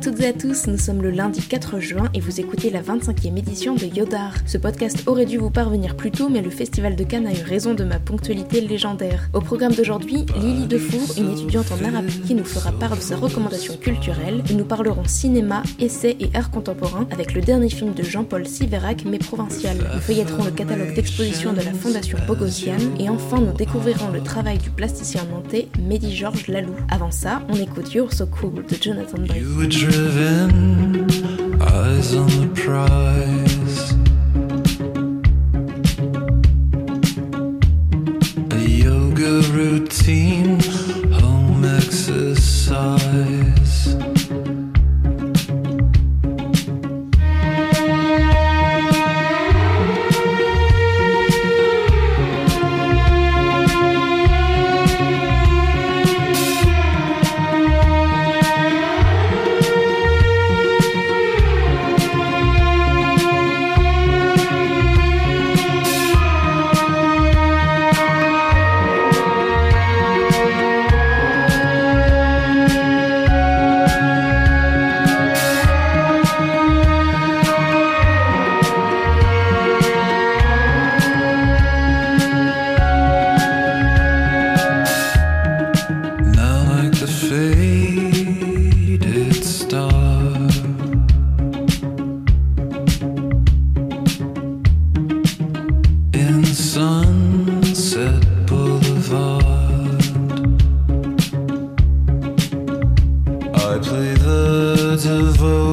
à toutes et à tous, nous sommes le lundi 4 juin et vous écoutez la 25e édition de Yodar. Ce podcast aurait dû vous parvenir plus tôt, mais le Festival de Cannes a eu raison de ma ponctualité légendaire. Au programme d'aujourd'hui, Lily Defour, une étudiante en art appliqué, nous fera part de sa recommandation culturelle nous parlerons cinéma, essai et art contemporain avec le dernier film de Jean-Paul Siverac, mais provincial. Nous feuilletterons le catalogue d'exposition de la Fondation Bogosian et enfin nous découvrirons le travail du plasticien nantais Mehdi Georges Lalou. Avant ça, on écoute You're So Cool de Jonathan Bray. Driven, eyes on the prize. Play the devoted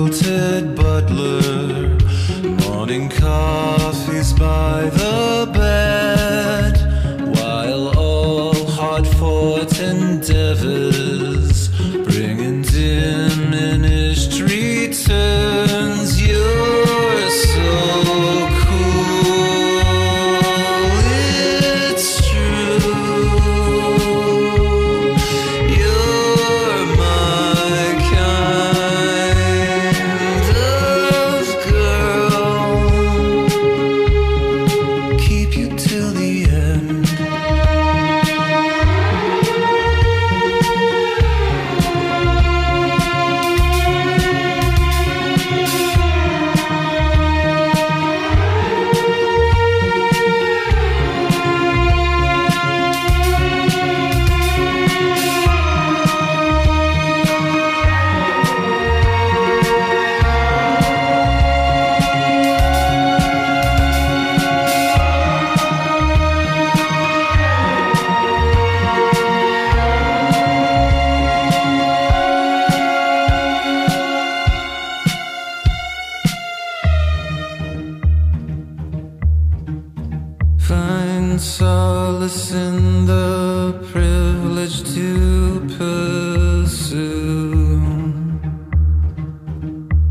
the privilege to pursue.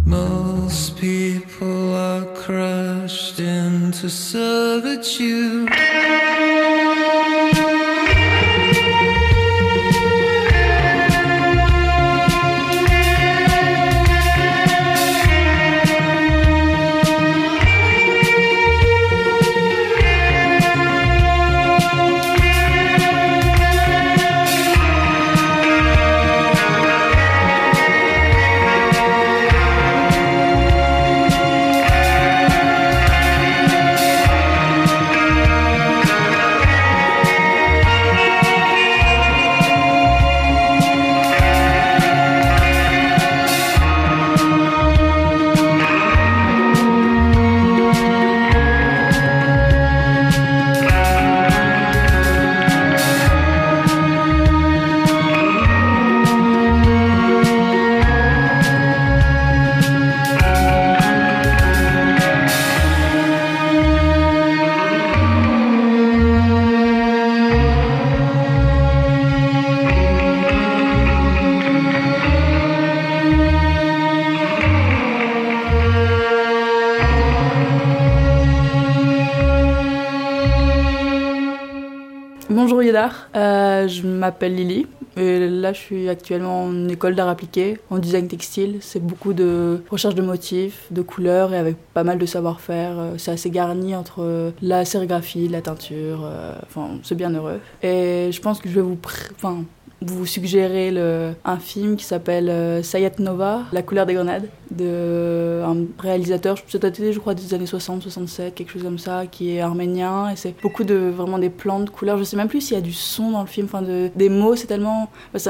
Most people are crushed into servitude. Bonjour Yedar, Euh, je m'appelle Lily et là je suis actuellement en école d'art appliqué en design textile. C'est beaucoup de recherche de motifs, de couleurs et avec pas mal de savoir-faire. Euh, C'est assez garni entre la sérigraphie, la teinture, euh, enfin c'est bien heureux. Et je pense que je vais vous... Enfin, vous suggérer le, un film qui s'appelle euh, Sayat Nova, La couleur des grenades, de un réalisateur, daté je crois des années 60-67, quelque chose comme ça, qui est arménien. Et c'est beaucoup de vraiment des plans de couleurs. Je sais même plus s'il y a du son dans le film, enfin de, des mots, c'est tellement. Bah,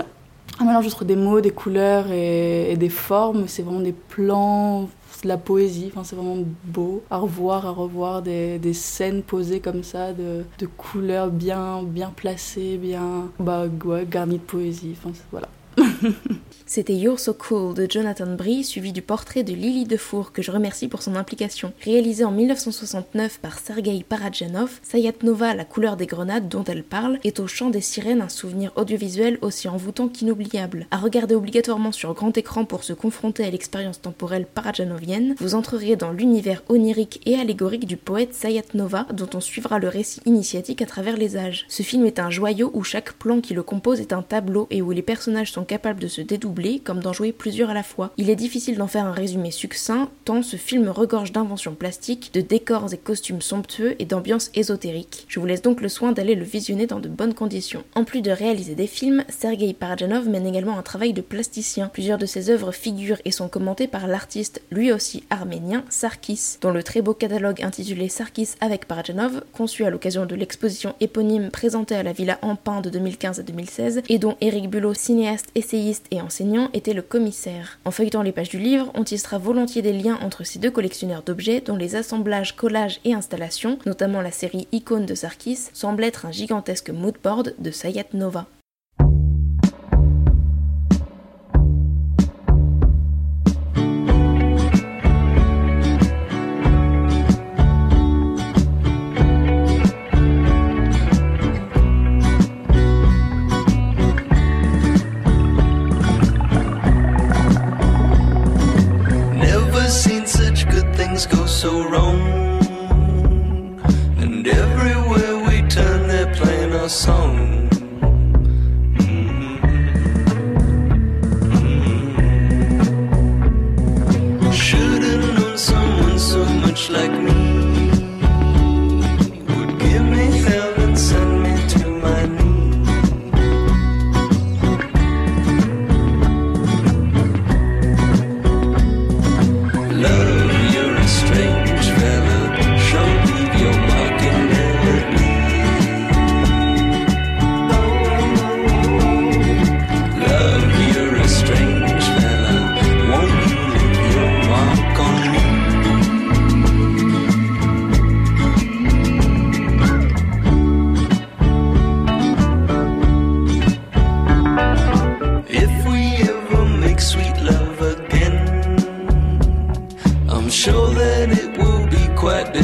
un mélange entre des mots, des couleurs et, et des formes. C'est vraiment des plans la poésie. Enfin, c'est vraiment beau à revoir, à revoir des, des scènes posées comme ça, de, de, couleurs bien, bien placées, bien bah, ouais, garnies de poésie. Enfin, voilà. C'était You're So Cool de Jonathan Brie, suivi du portrait de Lily Defour, que je remercie pour son implication. Réalisé en 1969 par Sergei Parajanov, Sayat-Nova, la couleur des grenades dont elle parle, est au chant des sirènes un souvenir audiovisuel aussi envoûtant qu'inoubliable. À regarder obligatoirement sur grand écran pour se confronter à l'expérience temporelle parajanovienne, vous entrerez dans l'univers onirique et allégorique du poète Sayat-Nova, dont on suivra le récit initiatique à travers les âges. Ce film est un joyau où chaque plan qui le compose est un tableau et où les personnages sont capables de se dédoubler comme d'en jouer plusieurs à la fois. Il est difficile d'en faire un résumé succinct, tant ce film regorge d'inventions plastiques, de décors et costumes somptueux et d'ambiances ésotériques. Je vous laisse donc le soin d'aller le visionner dans de bonnes conditions. En plus de réaliser des films, Sergei Parajanov mène également un travail de plasticien. Plusieurs de ses œuvres figurent et sont commentées par l'artiste, lui aussi arménien, Sarkis, dont le très beau catalogue intitulé Sarkis avec Parajanov, conçu à l'occasion de l'exposition éponyme présentée à la Villa Ampin de 2015 à 2016, et dont Eric Bulot, cinéaste, essayiste et enseignant, était le commissaire. En feuilletant les pages du livre, on tissera volontiers des liens entre ces deux collectionneurs d'objets dont les assemblages, collages et installations, notamment la série Icône de Sarkis, semblent être un gigantesque moodboard de Sayat Nova.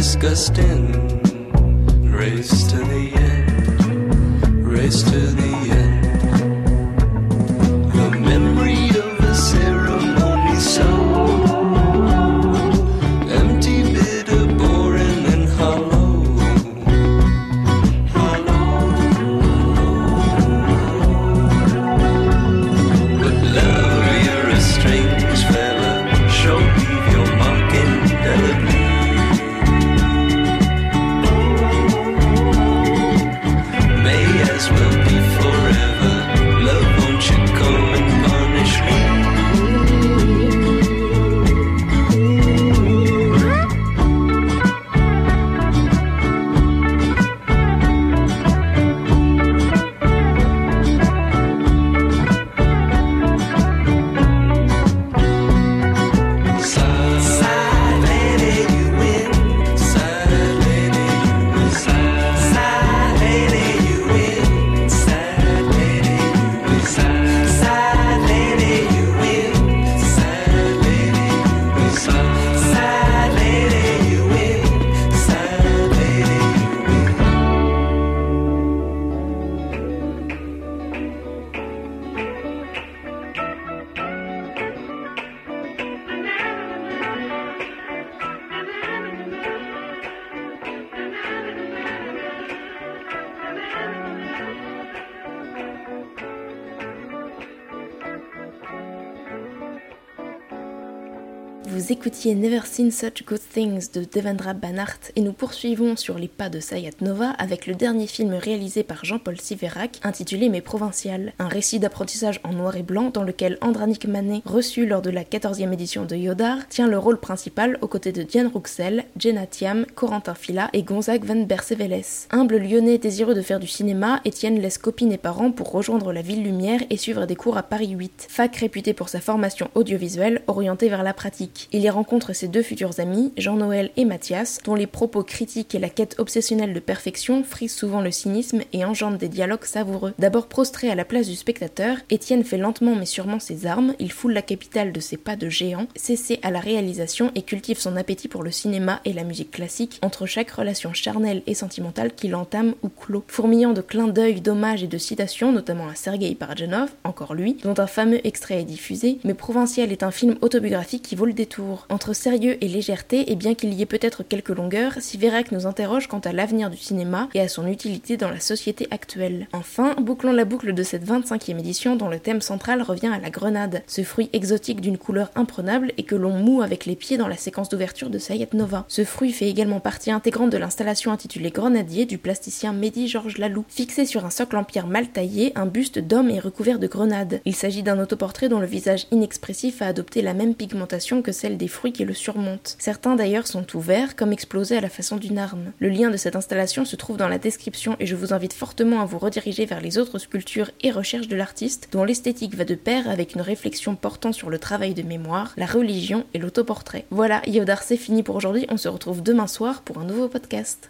disgusting race to the end race to the end. Vous écoutiez Never Seen Such Good Things de Devendra Banhart et nous poursuivons sur les pas de Sayat Nova avec le dernier film réalisé par Jean-Paul Siverac intitulé Mes Provinciales, un récit d'apprentissage en noir et blanc dans lequel Andranik Manet, reçu lors de la 14e édition de Yodar, tient le rôle principal aux côtés de Diane Rouxel, Jenna Thiam, Corentin Fila et Gonzague Van Berceveles. Humble lyonnais désireux de faire du cinéma, Étienne laisse copine et parents pour rejoindre la ville lumière et suivre des cours à Paris 8, fac réputée pour sa formation audiovisuelle orientée vers la pratique. Il y rencontre ses deux futurs amis, Jean-Noël et Mathias, dont les propos critiques et la quête obsessionnelle de perfection frisent souvent le cynisme et engendrent des dialogues savoureux. D'abord prostré à la place du spectateur, Étienne fait lentement mais sûrement ses armes, il foule la capitale de ses pas de géant, s'essaie à la réalisation et cultive son appétit pour le cinéma et la musique classique entre chaque relation charnelle et sentimentale qu'il entame ou clôt. Fourmillant de clins d'œil, d'hommages et de citations, notamment à Sergei Parajanov, encore lui, dont un fameux extrait est diffusé, mais Provincial est un film autobiographique qui vaut le Entre sérieux et légèreté, et bien qu'il y ait peut-être quelques longueurs, Siverac nous interroge quant à l'avenir du cinéma et à son utilité dans la société actuelle. Enfin, bouclons la boucle de cette 25e édition dont le thème central revient à la grenade, ce fruit exotique d'une couleur imprenable et que l'on moue avec les pieds dans la séquence d'ouverture de Sayat Nova. Ce fruit fait également partie intégrante de l'installation intitulée Grenadier du plasticien Mehdi Georges Lalou. Fixé sur un socle en pierre mal taillé, un buste d'homme est recouvert de grenades. Il s'agit d'un autoportrait dont le visage inexpressif a adopté la même pigmentation celle des fruits qui le surmontent. Certains d'ailleurs sont ouverts, comme explosés à la façon d'une arme. Le lien de cette installation se trouve dans la description et je vous invite fortement à vous rediriger vers les autres sculptures et recherches de l'artiste, dont l'esthétique va de pair avec une réflexion portant sur le travail de mémoire, la religion et l'autoportrait. Voilà, Yodar, c'est fini pour aujourd'hui, on se retrouve demain soir pour un nouveau podcast.